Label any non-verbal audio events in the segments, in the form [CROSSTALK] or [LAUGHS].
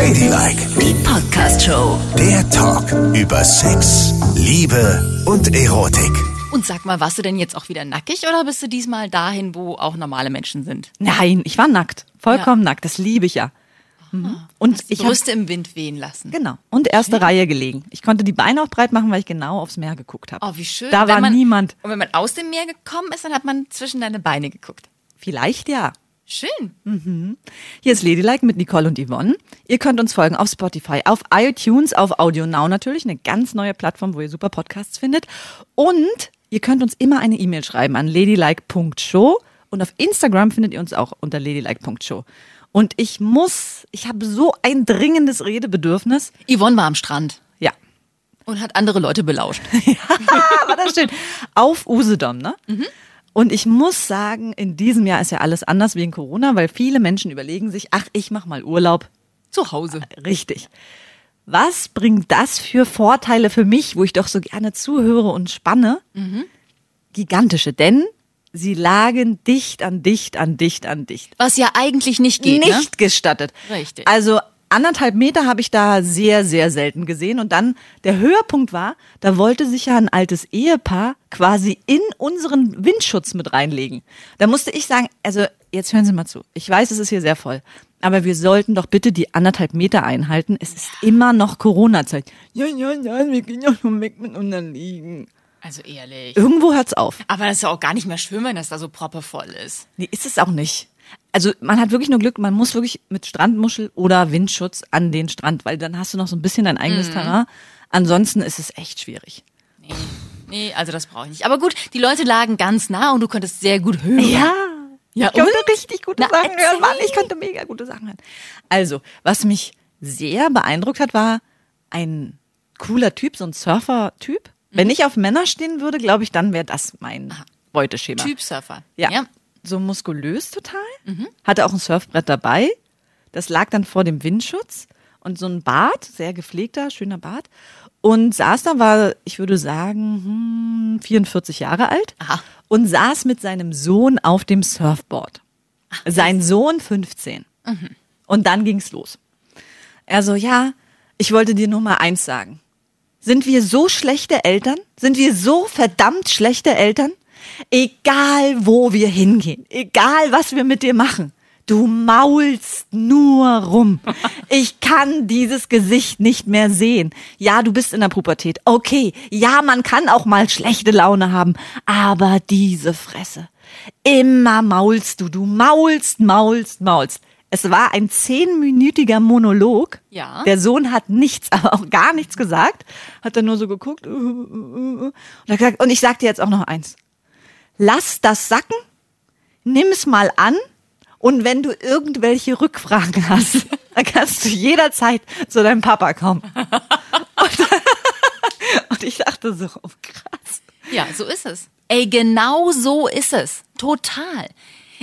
Ladylike, Die Podcast-Show. der Talk über Sex, Liebe und Erotik. Und sag mal, warst du denn jetzt auch wieder nackig oder bist du diesmal dahin, wo auch normale Menschen sind? Nein, ich war nackt. Vollkommen nackt. Das liebe ich ja. Mhm. Und ich Brüste im Wind wehen lassen. genau und erste Reihe gelegen. Ich konnte die Beine auch breit machen, weil ich genau aufs Meer geguckt habe. Oh, wie schön. Da Wenn war man, niemand. Und wenn man aus dem Meer gekommen ist, dann hat man zwischen deine Beine geguckt. Vielleicht ja. Schön. Hier ist Ladylike mit Nicole und Yvonne. Ihr könnt uns folgen auf Spotify, auf iTunes, auf Audio Now natürlich, eine ganz neue Plattform, wo ihr super Podcasts findet. Und ihr könnt uns immer eine E-Mail schreiben an ladylike.show und auf Instagram findet ihr uns auch unter ladylike.show. Und ich muss, ich habe so ein dringendes Redebedürfnis. Yvonne war am Strand Ja, und hat andere Leute belauscht. [LAUGHS] war das schön. Auf Usedom, ne? Und ich muss sagen, in diesem Jahr ist ja alles anders wegen Corona, weil viele Menschen überlegen sich, ach, ich mach mal Urlaub. Zu Hause. Richtig. Was bringt das für Vorteile für mich, wo ich doch so gerne zuhöre und spanne? Gigantische, denn sie lagen dicht an dicht an dicht an dicht. Was ja eigentlich nicht geht. Nicht Ne? gestattet. Richtig. Also anderthalb Meter habe ich da sehr, sehr selten gesehen. Und dann der Höhepunkt war, da wollte sich ja ein altes Ehepaar quasi in unseren Windschutz mit reinlegen. Da musste ich sagen, also jetzt hören Sie mal zu. Ich weiß, es ist hier sehr voll. Aber wir sollten doch bitte die anderthalb Meter einhalten. Es ist immer noch Corona-Zeit. Ja, ja, ja, wir gehen ja schon weg miteinander liegen. Also ehrlich. Irgendwo hört's auf. Aber das ist ja auch gar nicht mehr schön, wenn das da so proppevoll ist. Nee, ist es auch nicht. Also man hat wirklich nur Glück, man muss wirklich mit Strandmuschel oder Windschutz an den Strand, weil dann hast du noch so ein bisschen dein eigenes Terrain. Ansonsten ist es echt schwierig. Nee. Nee, also das brauche ich nicht. Aber gut, die Leute lagen ganz nah und du konntest sehr gut hören. Ja. Ja, ich konnte richtig gute Na, Sachen hören. Mann. Ich konnte mega gute Sachen hören. Also, was mich sehr beeindruckt hat, war ein cooler Typ, so ein Surfer-Typ. Wenn ich auf Männer stehen würde, glaube ich, dann wäre das mein Beuteschema. Typsurfer. Ja. ja. So muskulös total. Hatte auch ein Surfbrett dabei. Das lag dann vor dem Windschutz und so ein Bart, sehr gepflegter, schöner Bart. Und saß da, war, ich würde sagen, hm, 44 Jahre alt Aha. und saß mit seinem Sohn auf dem Surfboard. Sein Sohn 15. Und dann ging's los. Er so, ja, ich wollte dir nur mal eins sagen. Sind wir so schlechte Eltern? Sind wir so verdammt schlechte Eltern? Egal, wo wir hingehen, egal, was wir mit dir machen, du maulst nur rum. [LAUGHS] Ich kann dieses Gesicht nicht mehr sehen. Ja, du bist in der Pubertät. Okay, ja, man kann auch mal schlechte Laune haben, aber diese Fresse. Immer maulst du, du maulst, maulst, maulst. Es war ein zehnminütiger Monolog. Ja. Der Sohn hat nichts, [LAUGHS] aber auch gar nichts gesagt. Hat dann nur so geguckt. Und, gesagt, und ich sag dir jetzt auch noch eins. Lass das sacken, nimm es mal an und wenn du irgendwelche Rückfragen hast, [LAUGHS] dann kannst du jederzeit zu deinem Papa kommen. [LAUGHS] Und, [LAUGHS] und ich dachte so, oh, krass. Ja, so ist es. Ey, genau so ist es. Total.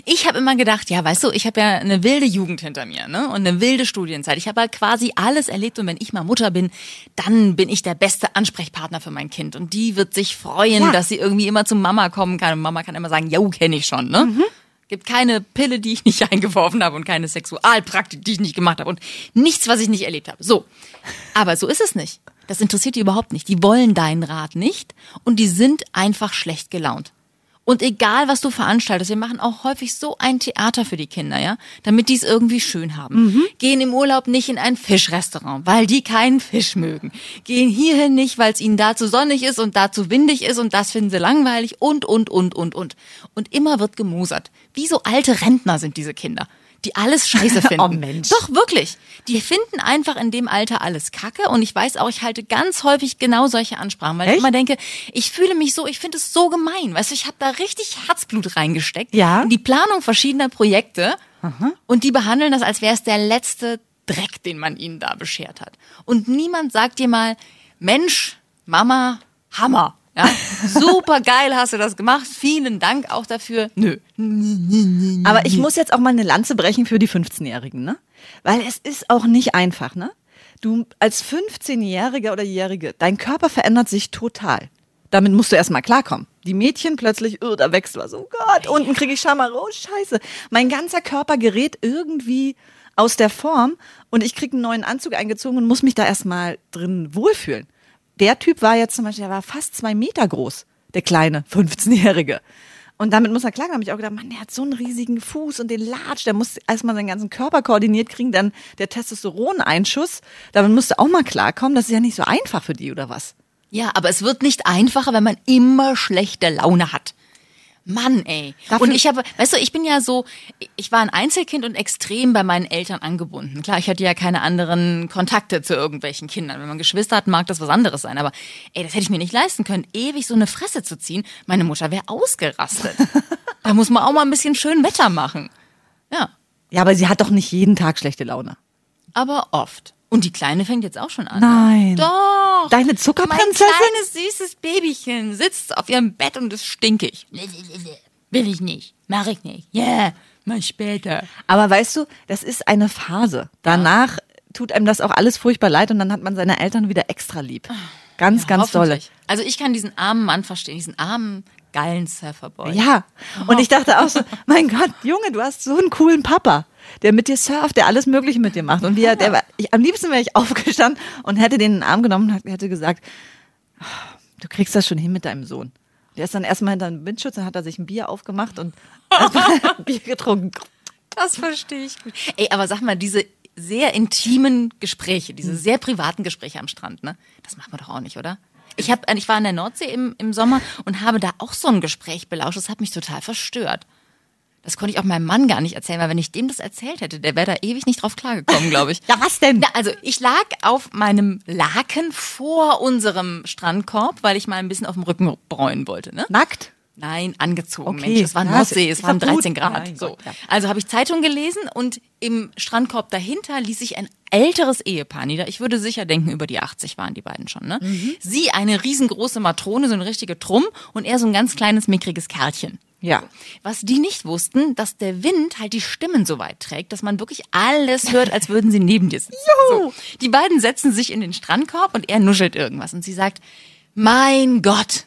Ich habe immer gedacht, ja, weißt du, ich habe ja eine wilde Jugend hinter mir, ne? Und eine wilde Studienzeit. Ich habe halt quasi alles erlebt und wenn ich mal Mutter bin, dann bin ich der beste Ansprechpartner für mein Kind und die wird sich freuen, Ja. dass sie irgendwie immer zu Mama kommen kann und Mama kann immer sagen, jo, kenne ich schon, ne? Gibt keine Pille, die ich nicht [LAUGHS] eingeworfen habe und keine Sexualpraktik, die ich nicht gemacht habe und nichts, was ich nicht erlebt habe. So. Aber so ist es nicht. Das interessiert die überhaupt nicht. Die wollen deinen Rat nicht und die sind einfach schlecht gelaunt. Und egal, was du veranstaltest, wir machen auch häufig so ein Theater für die Kinder, ja, damit die es irgendwie schön haben. Gehen im Urlaub nicht in ein Fischrestaurant, weil die keinen Fisch mögen. Gehen hierhin nicht, weil es ihnen da zu sonnig ist und da zu windig ist und das finden sie langweilig und, und, und, und, und. Und immer wird gemosert. Wie so alte Rentner sind diese Kinder, die alles scheiße finden. [LAUGHS] Oh Mensch. Doch, wirklich. Die finden einfach in dem Alter alles Kacke und ich weiß auch, ich halte ganz häufig genau solche Ansprachen, weil ich Echt? immer denke, ich fühle mich so, ich finde es so gemein, weißt du, ich habe da richtig Herzblut reingesteckt Ja. in die Planung verschiedener Projekte und die behandeln das, als wäre es der letzte Dreck, den man ihnen da beschert hat. Und niemand sagt dir mal, Mensch, Mama, Hammer. Ja, super geil hast du das gemacht. Vielen Dank auch dafür. Nö. Aber ich muss jetzt auch mal eine Lanze brechen für die 15-Jährigen, ne? Weil es ist auch nicht einfach, ne? Du als 15-Jähriger oder Jährige, dein Körper verändert sich total. Damit musst du erstmal klarkommen. Die Mädchen plötzlich, oh, da wächst was. Oh Gott, unten kriege ich Schammer. Oh, scheiße. Mein ganzer Körper gerät irgendwie aus der Form und ich krieg einen neuen Anzug eingezogen und muss mich da erstmal drin wohlfühlen. Der Typ war jetzt zum Beispiel, der war fast zwei Meter groß, der kleine 15-Jährige. Und damit muss er klar, da habe ich auch gedacht, Mann, der hat so einen riesigen Fuß und den Latsch, der muss erstmal seinen ganzen Körper koordiniert kriegen, dann der Testosteroneinschuss, damit musst du auch mal klarkommen, das ist ja nicht so einfach für die oder was? Ja, aber es wird nicht einfacher, wenn man immer schlechte Laune hat. Mann, ey. Dafür- und ich habe, weißt du, ich bin ja so, ich war ein Einzelkind und extrem bei meinen Eltern angebunden. Klar, ich hatte ja keine anderen Kontakte zu irgendwelchen Kindern. Wenn man Geschwister hat, mag das was anderes sein. Aber ey, das hätte ich mir nicht leisten können, ewig so eine Fresse zu ziehen. Meine Mutter wäre ausgerastet. [LAUGHS] da muss man auch mal ein bisschen schön Wetter machen. Ja, Ja, aber sie hat doch nicht jeden Tag schlechte Laune. aber oft. Und die Kleine fängt jetzt auch schon an. Nein. Doch. Deine Mein Zuckerprinzessin? kleines, süßes Babychen sitzt auf ihrem Bett und ist stinkig. Will ich nicht. Mach ich nicht. Ja, yeah, mal später. Aber weißt du, das ist eine Phase. Danach tut einem das auch alles furchtbar leid und dann hat man seine Eltern wieder extra lieb. Ganz, ganz dolle. Also ich kann diesen armen Mann verstehen, diesen armen, geilen Surferboy. Ja. Und ich dachte auch so, [LAUGHS] mein Gott, Junge, du hast so einen coolen Papa, der mit dir surft, der alles Mögliche mit dir macht. Und wie er, der war, ich, am liebsten wäre ich [LAUGHS] aufgestanden und hätte den in den Arm genommen und hätte gesagt, "Oh, du kriegst das schon hin mit deinem Sohn. Der ist dann erstmal hinter dem Windschutz, dann hat er sich ein Bier aufgemacht und [LAUGHS] Bier getrunken. Das verstehe ich gut. Ey, aber sag mal, diese sehr intimen Gespräche, diese Hm. sehr privaten Gespräche am Strand, ne? Das macht man doch auch nicht, oder? Ich, hab, ich war an der Nordsee im, im Sommer und habe da auch so ein Gespräch belauscht. Das hat mich total verstört. Das konnte ich auch meinem Mann gar nicht erzählen, weil wenn ich dem das erzählt hätte, der wäre da ewig nicht drauf klargekommen, glaube ich. [LAUGHS] Ja, was denn? Na, also ich lag auf meinem Laken vor unserem Strandkorb, weil ich mal ein bisschen auf dem Rücken bräunen wollte. Ne? Nackt? Nein, angezogen, Okay. Mensch. Es war Nordsee, es waren doch gut. 13 Grad. Mein So. Gott, ja. Also habe ich Zeitung gelesen und im Strandkorb dahinter ließ sich ein älteres Ehepaar nieder. Ich würde sicher denken, über die 80 waren die beiden schon. Ne? Mhm. Sie eine riesengroße Matrone, so eine richtige Trumm und er so ein ganz kleines, mickriges Kerlchen. Ja. Was die nicht wussten, dass der Wind halt die Stimmen so weit trägt, dass man wirklich alles hört, als würden sie neben dir sitzen. So. Die beiden setzen sich in den Strandkorb und er nuschelt irgendwas und sie sagt, mein Gott,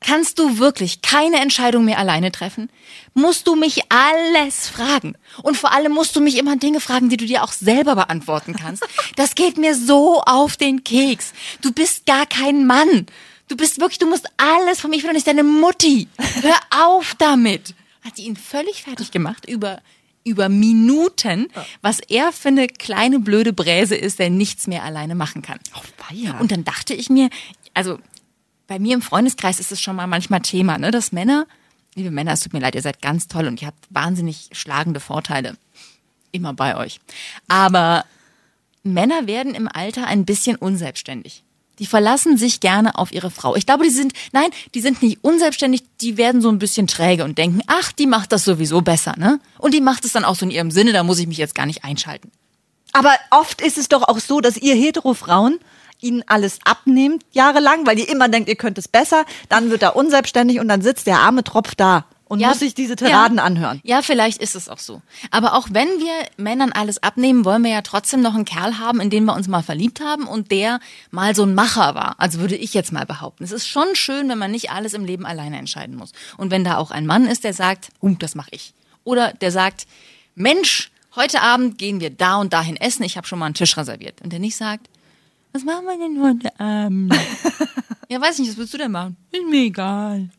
kannst du wirklich keine Entscheidung mehr alleine treffen? Musst du mich alles fragen? Und vor allem musst du mich immer Dinge fragen, die du dir auch selber beantworten kannst. [LAUGHS] Das geht mir so auf den Keks. Du bist gar kein Mann. Du bist wirklich, du musst alles von mir, ich bin doch nicht deine Mutti. Hör auf damit. Hat die ihn völlig fertig gemacht über, über Minuten, was er für eine kleine blöde Bräse ist, der nichts mehr alleine machen kann. weia. Und dann dachte ich mir, also bei mir im Freundeskreis ist es schon mal manchmal Thema, ne, dass Männer, liebe Männer, es tut mir leid, ihr seid ganz toll und ihr habt wahnsinnig schlagende Vorteile. Immer bei euch. Aber Männer werden im Alter ein bisschen unselbstständig. Die verlassen sich gerne auf ihre Frau. Ich glaube, die sind, nein, die sind nicht unselbstständig, die werden so ein bisschen träge und denken, ach, die macht das sowieso besser, ne? Und die macht es dann auch so in ihrem Sinne, da muss ich mich jetzt gar nicht einschalten. Aber oft ist es doch auch so, dass ihr Hetero-Frauen ihnen alles abnehmt, jahrelang, weil ihr immer denkt, ihr könnt es besser. Dann wird er unselbstständig und dann sitzt der arme Tropf da und muss sich diese Tiraden ja. anhören. Ja, vielleicht ist es auch so. Aber auch wenn wir Männern alles abnehmen, wollen wir ja trotzdem noch einen Kerl haben, in den wir uns mal verliebt haben und der mal so ein Macher war. Also würde ich jetzt mal behaupten. Es ist schon schön, wenn man nicht alles im Leben alleine entscheiden muss. Und wenn da auch ein Mann ist, der sagt, uh, das mache ich. Oder der sagt, Mensch, heute Abend gehen wir da und dahin essen, ich habe schon mal einen Tisch reserviert. Und der nicht sagt, was machen wir denn heute Abend? [LAUGHS] ja, weiß nicht, was willst du denn machen? Ist mir egal.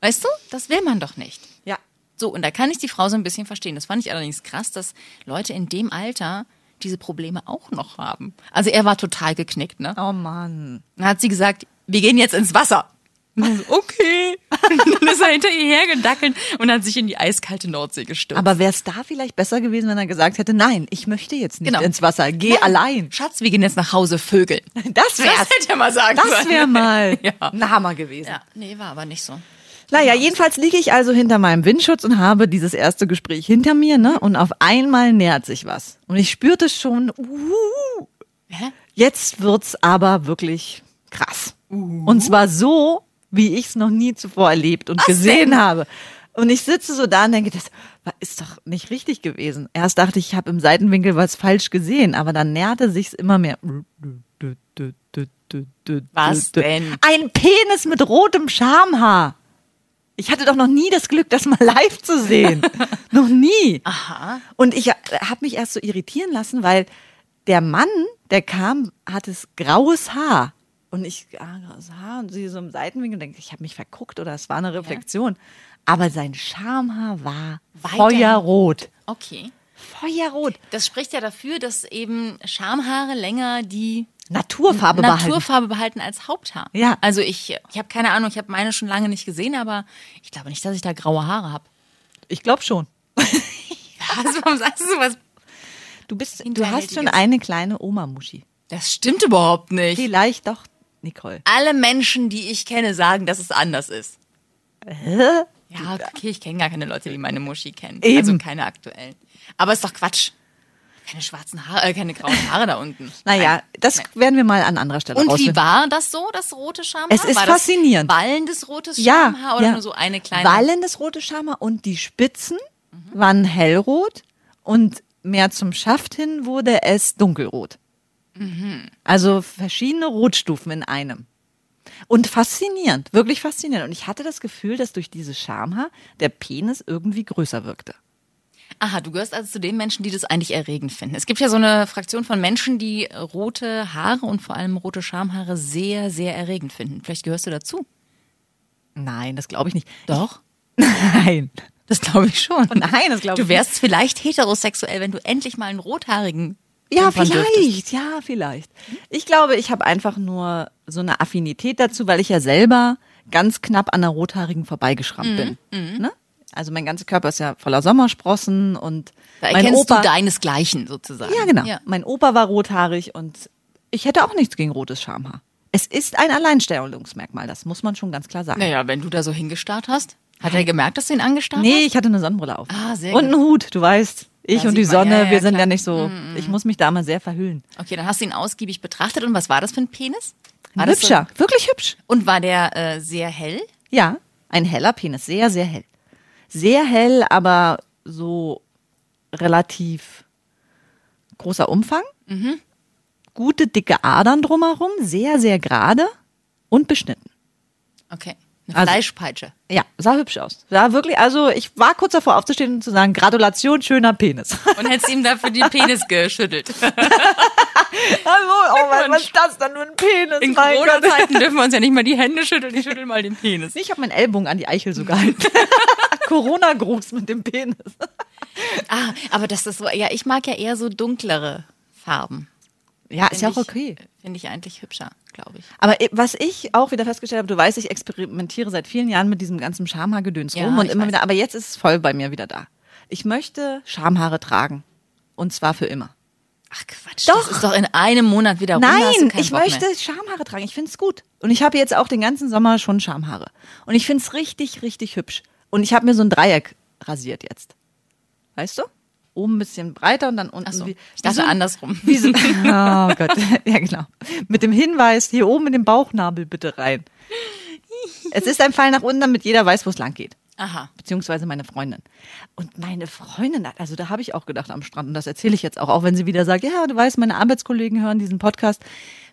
Weißt du, das will man doch nicht. Ja. So, und da kann ich die Frau so ein bisschen verstehen. Das fand ich allerdings krass, dass Leute in dem Alter diese Probleme auch noch haben. Also er war total geknickt, ne? Oh Mann. Dann hat sie gesagt, wir gehen jetzt ins Wasser. So, okay. Und [LAUGHS] dann ist er hinter ihr hergedackelt und hat sich in die eiskalte Nordsee gestürzt. Aber wäre es da vielleicht besser gewesen, wenn er gesagt hätte, nein, ich möchte jetzt nicht Genau. ins Wasser, geh Nein, allein. Schatz, wir gehen jetzt nach Hause vögeln. [LAUGHS] Das wär's. Das hätte er mal sagen Das wäre mal [LAUGHS] Ja. ein Hammer gewesen. Ja, nee, war aber nicht so. Naja, jedenfalls liege ich also hinter meinem Windschutz und habe dieses erste Gespräch hinter mir, ne? Und auf einmal nähert sich was. Und ich spürte schon, uh, Hä? jetzt wird's aber wirklich krass. Und zwar so, wie ich es noch nie zuvor erlebt und gesehen denn? habe. Und ich sitze so da und denke, das ist doch nicht richtig gewesen. Erst dachte ich, ich habe im Seitenwinkel was falsch gesehen, aber dann näherte sich's immer mehr. Was denn? Ein Penis mit rotem Schamhaar. Ich hatte doch noch nie das Glück, das mal live zu sehen. [LAUGHS] Noch nie. Aha. Und ich habe mich erst so irritieren lassen, weil der Mann, der kam, hatte graues Haar. Und ich, ah, Haar und sie so im Seitenwinkel und denke, ich habe mich verguckt oder es war eine Reflexion. Aber sein Schamhaar war Weiter- feuerrot. Okay. Feuerrot. Das spricht ja dafür, dass eben Schamhaare länger die Naturfarbe behalten. Naturfarbe behalten als Haupthaar. Ja. Also ich, ich habe keine Ahnung, ich habe meine schon lange nicht gesehen, aber ich glaube nicht, dass ich da graue Haare habe. Ich glaube schon. [LAUGHS] Also, warum sagst du sowas? Du bist, du hast schon eine kleine Oma-Muschi. Das stimmt überhaupt nicht. Vielleicht doch, Nicole. Alle Menschen, die ich kenne, sagen, dass es anders ist. Hä? Ja, okay, ich kenne gar keine Leute, die meine Muschi kennen. Eben. Also keine aktuellen. Aber ist doch Quatsch. Keine schwarzen Haare, äh, keine grauen Haare da unten. Naja, Nein. das Nein. werden wir mal an anderer Stelle Und wie rausfinden. war das so, das rote Schamhaar? Es ist war faszinierend. Wallendes rotes Ja, Schamhaar oder ja. nur so eine kleine? Wallendes rote Schamhaar und die Spitzen waren hellrot und mehr zum Schaft hin wurde es dunkelrot. Also verschiedene Rotstufen in einem. Und faszinierend, wirklich faszinierend. Und ich hatte das Gefühl, dass durch dieses Schamhaar der Penis irgendwie größer wirkte. Aha, du gehörst also zu den Menschen, die das eigentlich erregend finden. Es gibt ja so eine Fraktion von Menschen, die rote Haare und vor allem rote Schamhaare sehr, sehr erregend finden. Vielleicht gehörst du dazu. Nein, das glaube ich nicht. Doch. [LAUGHS] Nein. Das glaube ich schon. Nein, das glaube Du ich wärst vielleicht heterosexuell, wenn du endlich mal einen rothaarigen Ja, dürftest. vielleicht, ja, vielleicht. Ich glaube, ich habe einfach nur so eine Affinität dazu, weil ich ja selber ganz knapp an der Rothaarigen vorbeigeschrammt bin. Ne? Also mein ganzer Körper ist ja voller Sommersprossen und Da mein erkennst Opa, du deinesgleichen sozusagen. ja genau, Ja. mein Opa war rothaarig und ich hätte auch nichts gegen rotes Schamhaar. Es ist ein Alleinstellungsmerkmal, das muss man schon ganz klar sagen. Naja, wenn du da so hingestarrt hast, hat er gemerkt, dass du ihn angestarrt Nee, hast? ich hatte eine Sonnenbrille auf. Ah, sehr und gut. einen Hut, du weißt. Ich und die. Sonne, Ja, ja, wir sind klar. ja nicht so, ich muss mich da mal sehr verhüllen. Okay, dann hast du ihn ausgiebig betrachtet. Und was war das für ein Penis? War Ein das so- hübscher, wirklich hübsch. Und war der äh, sehr hell? Ja, ein heller Penis, sehr, sehr hell. Sehr hell, aber so relativ großer Umfang. Gute, dicke Adern drumherum, sehr, sehr gerade und beschnitten. Okay. Eine Also- Fleischpeitsche. Ja, sah hübsch aus. Sah wirklich, also ich war kurz davor aufzustehen und zu sagen, Gratulation, schöner Penis. [LAUGHS] Und hättest ihm dafür den Penis geschüttelt. [LAUGHS] Hallo, oh mein, was ist das denn für ein Penis? In. Corona-Zeiten dürfen wir uns ja nicht mal die Hände schütteln. Ich schüttel mal den Penis. Ich habe meinen Ellbogen an die Eichel so gehalten. [LAUGHS] Corona-Gruß mit dem Penis. Ah, aber das ist so, ja, ich mag ja eher so dunklere Farben. Ja, ist ja auch okay. Finde ich eigentlich hübscher, glaube ich. Aber was ich auch wieder festgestellt habe, du weißt, ich experimentiere seit vielen Jahren mit diesem ganzen Schamhaargedöns Ja, rum und ich immer weiß. wieder, aber jetzt ist es voll bei mir wieder da. Ich möchte Schamhaare tragen. Und zwar für immer. Ach Quatsch, Doch. das ist doch in einem Monat wieder rum. Nein, ich Bock möchte Mehr. Schamhaare tragen. Ich finde es gut. Und ich habe jetzt auch den ganzen Sommer schon Schamhaare. Und ich finde es richtig, richtig hübsch. Und ich habe mir so ein Dreieck rasiert jetzt. Weißt du? Oben ein bisschen breiter und dann unten Ach so, wie, ich wie dachte so, andersrum. Wie so, [LAUGHS] [LAUGHS] oh Gott, [LAUGHS] ja genau. Mit dem Hinweis, hier oben in den Bauchnabel bitte rein. Es ist ein Pfeil nach unten, damit jeder weiß, wo es lang geht. Aha. Beziehungsweise meine Freundin. Und meine Freundin, also da habe ich auch gedacht am Strand, und das erzähle ich jetzt auch, auch wenn sie wieder sagt, ja, du weißt, meine Arbeitskollegen hören diesen Podcast.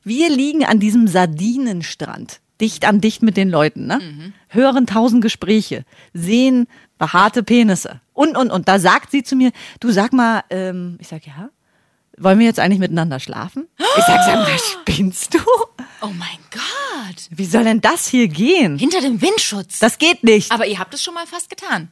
Wir liegen an diesem Sardinenstrand, dicht an dicht mit den Leuten, ne? Hören tausend Gespräche, sehen behaarte Penisse und, und, und. Da sagt sie zu mir, du sag mal, ähm, ich sag, ja, wollen wir jetzt eigentlich miteinander schlafen? Ich sag, sag mal, [GASPS] spinnst du? Oh mein Gott. Wie soll denn das hier gehen? Hinter dem Windschutz. Das geht nicht. Aber ihr habt es schon mal fast getan.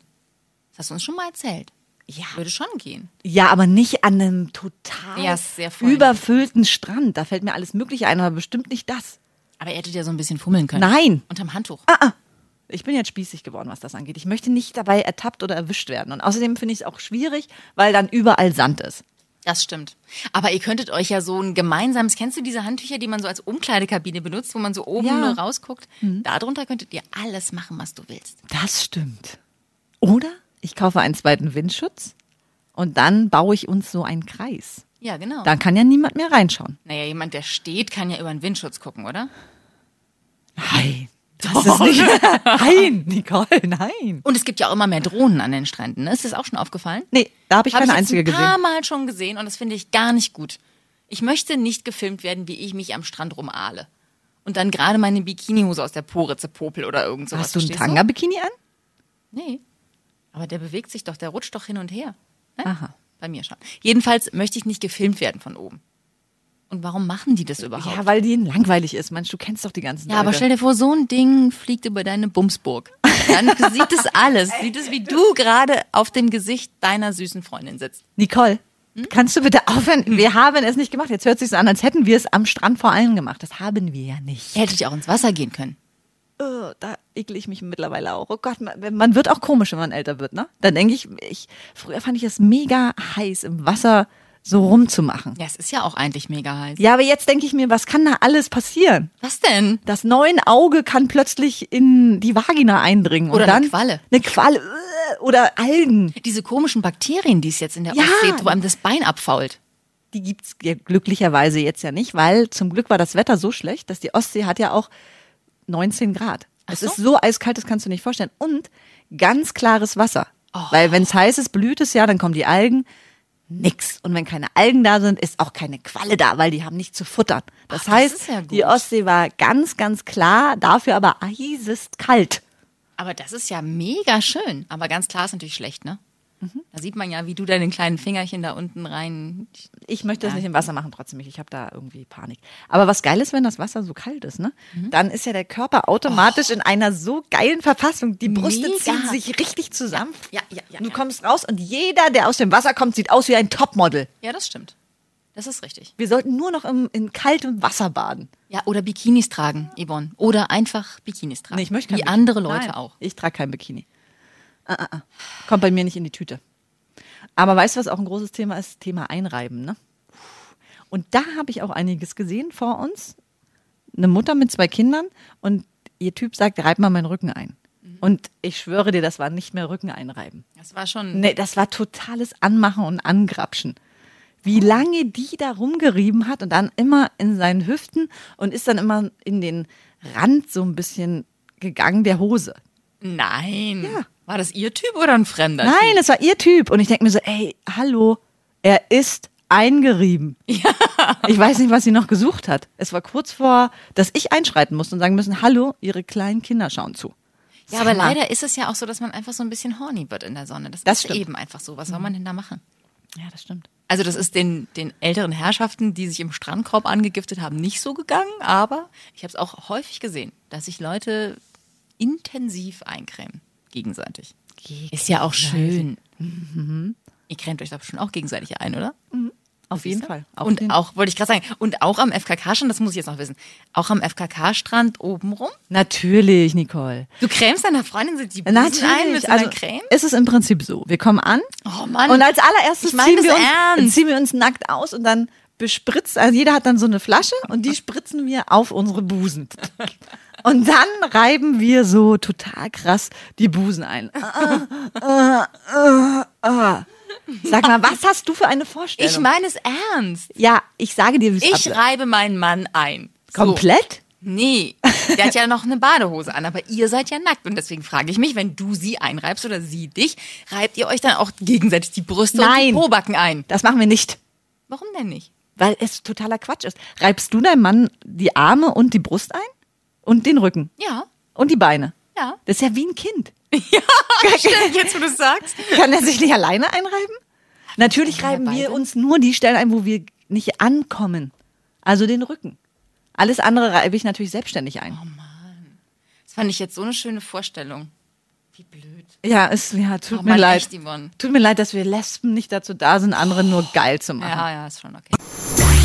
Das hast du uns schon mal erzählt. Ja. Würde schon gehen. Ja, aber nicht an einem total Ja, überfüllten Strand. Da fällt mir alles Mögliche ein, aber bestimmt nicht das. Aber ihr hättet ja so ein bisschen fummeln können. Nein. Unterm Handtuch. Ich bin jetzt spießig geworden, was das angeht. Ich möchte nicht dabei ertappt oder erwischt werden. Und außerdem finde ich es auch schwierig, weil dann überall Sand ist. Das stimmt. Aber ihr könntet euch ja so ein gemeinsames, kennst du diese Handtücher, die man so als Umkleidekabine benutzt, wo man so oben Ja. Mhm. nur rausguckt? Darunter könntet ihr alles machen, was du willst. Das stimmt. Oder ich kaufe einen zweiten Windschutz und dann baue ich uns so einen Kreis. Ja, genau. Dann kann ja niemand mehr reinschauen. naja, jemand, der steht, kann ja über den Windschutz gucken, oder? Nein. Das ist nicht. [LAUGHS] Nein, Nicole, nein. Und es gibt ja auch immer mehr Drohnen an den Stränden. Ne? Ist das auch schon aufgefallen? Nee, da habe ich Hab keine ich einzige jetzt ein paar gesehen. Mal schon gesehen und das finde ich gar nicht gut. Ich möchte nicht gefilmt werden, wie ich mich am Strand rumahle. Und dann gerade meine Bikinihose aus der Pore zerpopel oder irgend sowas. Hast du einen verstehst Tanga-Bikini an? Nee. Aber der bewegt sich doch, der rutscht doch hin und her. Ne? Aha. Bei mir schon. Jedenfalls möchte ich nicht gefilmt werden von oben. Und warum machen die das überhaupt? Ja, weil die langweilig ist. Mensch, du kennst doch die ganzen Ja, aber Leute. stell dir vor, so ein Ding fliegt über deine Bumsburg. Dann [LAUGHS] sieht es alles. Sieht es, wie du gerade auf dem Gesicht deiner süßen Freundin sitzt. Nicole, Hm? kannst du bitte aufhören? Wir haben es nicht gemacht. Jetzt hört sich so an, als hätten wir es am Strand vor allem gemacht. Das haben wir ja nicht. Hätte dich auch ins Wasser gehen können. Oh, da ekle ich mich mittlerweile auch. Oh Gott, man, man wird auch komisch, wenn man älter wird, ne? Dann denke ich, ich, früher fand ich es mega heiß, im Wasser so rumzumachen. Ja, es ist ja auch eigentlich mega heiß. Ja, aber jetzt denke ich mir, was kann da alles passieren? Was denn? Das neuen Auge kann plötzlich in die Vagina eindringen. Oder und dann eine Qualle. Eine Qualle. äh, Oder Algen. Diese komischen Bakterien, die es jetzt in der Ja. Ostsee, wo einem das Bein abfault. Die gibt's ja glücklicherweise jetzt ja nicht, weil zum Glück war das Wetter so schlecht, dass die Ostsee hat ja auch 19 Grad. Es so. ist so eiskalt, das kannst du nicht vorstellen. Und ganz klares Wasser. Oh. Weil wenn es heiß ist, blüht es ja, dann kommen die Algen. Nix. Und wenn keine Algen da sind, ist auch keine Qualle da, weil die haben nichts zu futtern. Das Ach, das heißt, ist ja die Ostsee war ganz, ganz klar, dafür aber eisest kalt. Aber das ist ja mega schön. Aber ganz klar ist natürlich schlecht, ne? Mhm. Da sieht man ja, wie du deine kleinen Fingerchen da unten rein. Ich möchte das nicht im Wasser machen, trotzdem. Ich habe da irgendwie Panik. Aber was geil ist, wenn das Wasser so kalt ist, ne? Mhm. Dann ist ja der Körper automatisch in einer so geilen Verfassung. Die Brüste Mega. ziehen sich richtig zusammen. Ja, ja, ja, Du ja. kommst raus und jeder, der aus dem Wasser kommt, sieht aus wie ein Topmodel. Ja, das stimmt. Das ist richtig. Wir sollten nur noch im, in kaltem Wasser baden. Ja, oder Bikinis tragen, Yvonne. Oder einfach Bikinis tragen. Nee, ich möchte kein Wie Bikini. andere Leute Nein, auch. Ich trage kein Bikini. Ah, ah, ah. Kommt bei mir nicht in die Tüte. Aber weißt du, was auch ein großes Thema ist? Thema Einreiben, ne? Und da habe ich auch einiges gesehen vor uns. Eine Mutter mit zwei Kindern und ihr Typ sagt, reib mal meinen Rücken ein. Und ich schwöre dir, das war nicht mehr Rücken einreiben. Das war schon. Nee, das war totales Anmachen und Angrapschen. Wie lange die da rumgerieben hat und dann immer in seinen Hüften und ist dann immer in den Rand so ein bisschen gegangen der Hose. Nein. Ja. War das ihr Typ oder ein fremder Nein, Typ? es war ihr Typ. Und ich denke mir so, ey, hallo, er ist eingerieben. Ja. [LAUGHS] Ich weiß nicht, was sie noch gesucht hat. Es war kurz vor, dass ich einschreiten musste und sagen müssen, hallo, ihre kleinen Kinder schauen zu. Ja, aber leider ist es ja auch so, dass man einfach so ein bisschen horny wird in der Sonne. Das, Das ist stimmt. eben einfach so. Was soll man denn da machen? Ja, das stimmt. Also das ist den, den älteren Herrschaften, die sich im Strandkorb angegiftet haben, nicht so gegangen, aber ich habe es auch häufig gesehen, dass sich Leute intensiv eincremen, gegenseitig. Ist ja auch schön. Ihr cremt euch doch schon auch gegenseitig ein, oder? Auf jeden Fall. Auf und auch, wollte ich gerade sagen, und auch am FKK-Strand, das muss ich jetzt noch wissen, auch am FKK-Strand obenrum? Natürlich, Nicole. Du cremst deiner Freundin die Busen ein mit so Also einer Creme? ist es im Prinzip so. Wir kommen an Oh Mann. und als allererstes Ich meine ziehen, wir uns, ziehen wir uns nackt aus und dann bespritzt, also jeder hat dann so eine Flasche und die [LAUGHS] spritzen wir auf unsere Busen. Und dann reiben wir so total krass die Busen ein. [LAUGHS] Ah, ah, ah. Sag mal, was hast du für eine Vorstellung? Ich meine es ernst. ja, ich sage dir, wie es Ich abläuft. reibe meinen Mann ein. So. Komplett? Nee, [LAUGHS] der hat ja noch eine Badehose an, aber ihr seid ja nackt. Und deswegen frage ich mich, wenn du sie einreibst oder sie dich, reibt ihr euch dann auch gegenseitig die Brüste und die Nein. Pobacken ein? Das machen wir nicht. Warum denn nicht? Weil es totaler Quatsch ist. Reibst du deinem Mann die Arme und die Brust ein? Und den Rücken? Ja. Und die Beine? Ja. Das ist ja wie ein Kind. [LAUGHS] Stimmt, jetzt wo du es sagst. Kann er sich nicht alleine einreiben? Natürlich Ja, reiben wir uns nur die Stellen ein, wo wir nicht ankommen. Also den Rücken. Alles andere reibe ich natürlich selbstständig ein. Das fand ich jetzt so eine schöne Vorstellung. Wie blöd. Ja, es ja, tut Oh mir Mann, leid. echt. Tut mir leid, dass wir Lesben nicht dazu da sind, andere nur geil zu machen. Ja, ja, ist schon okay.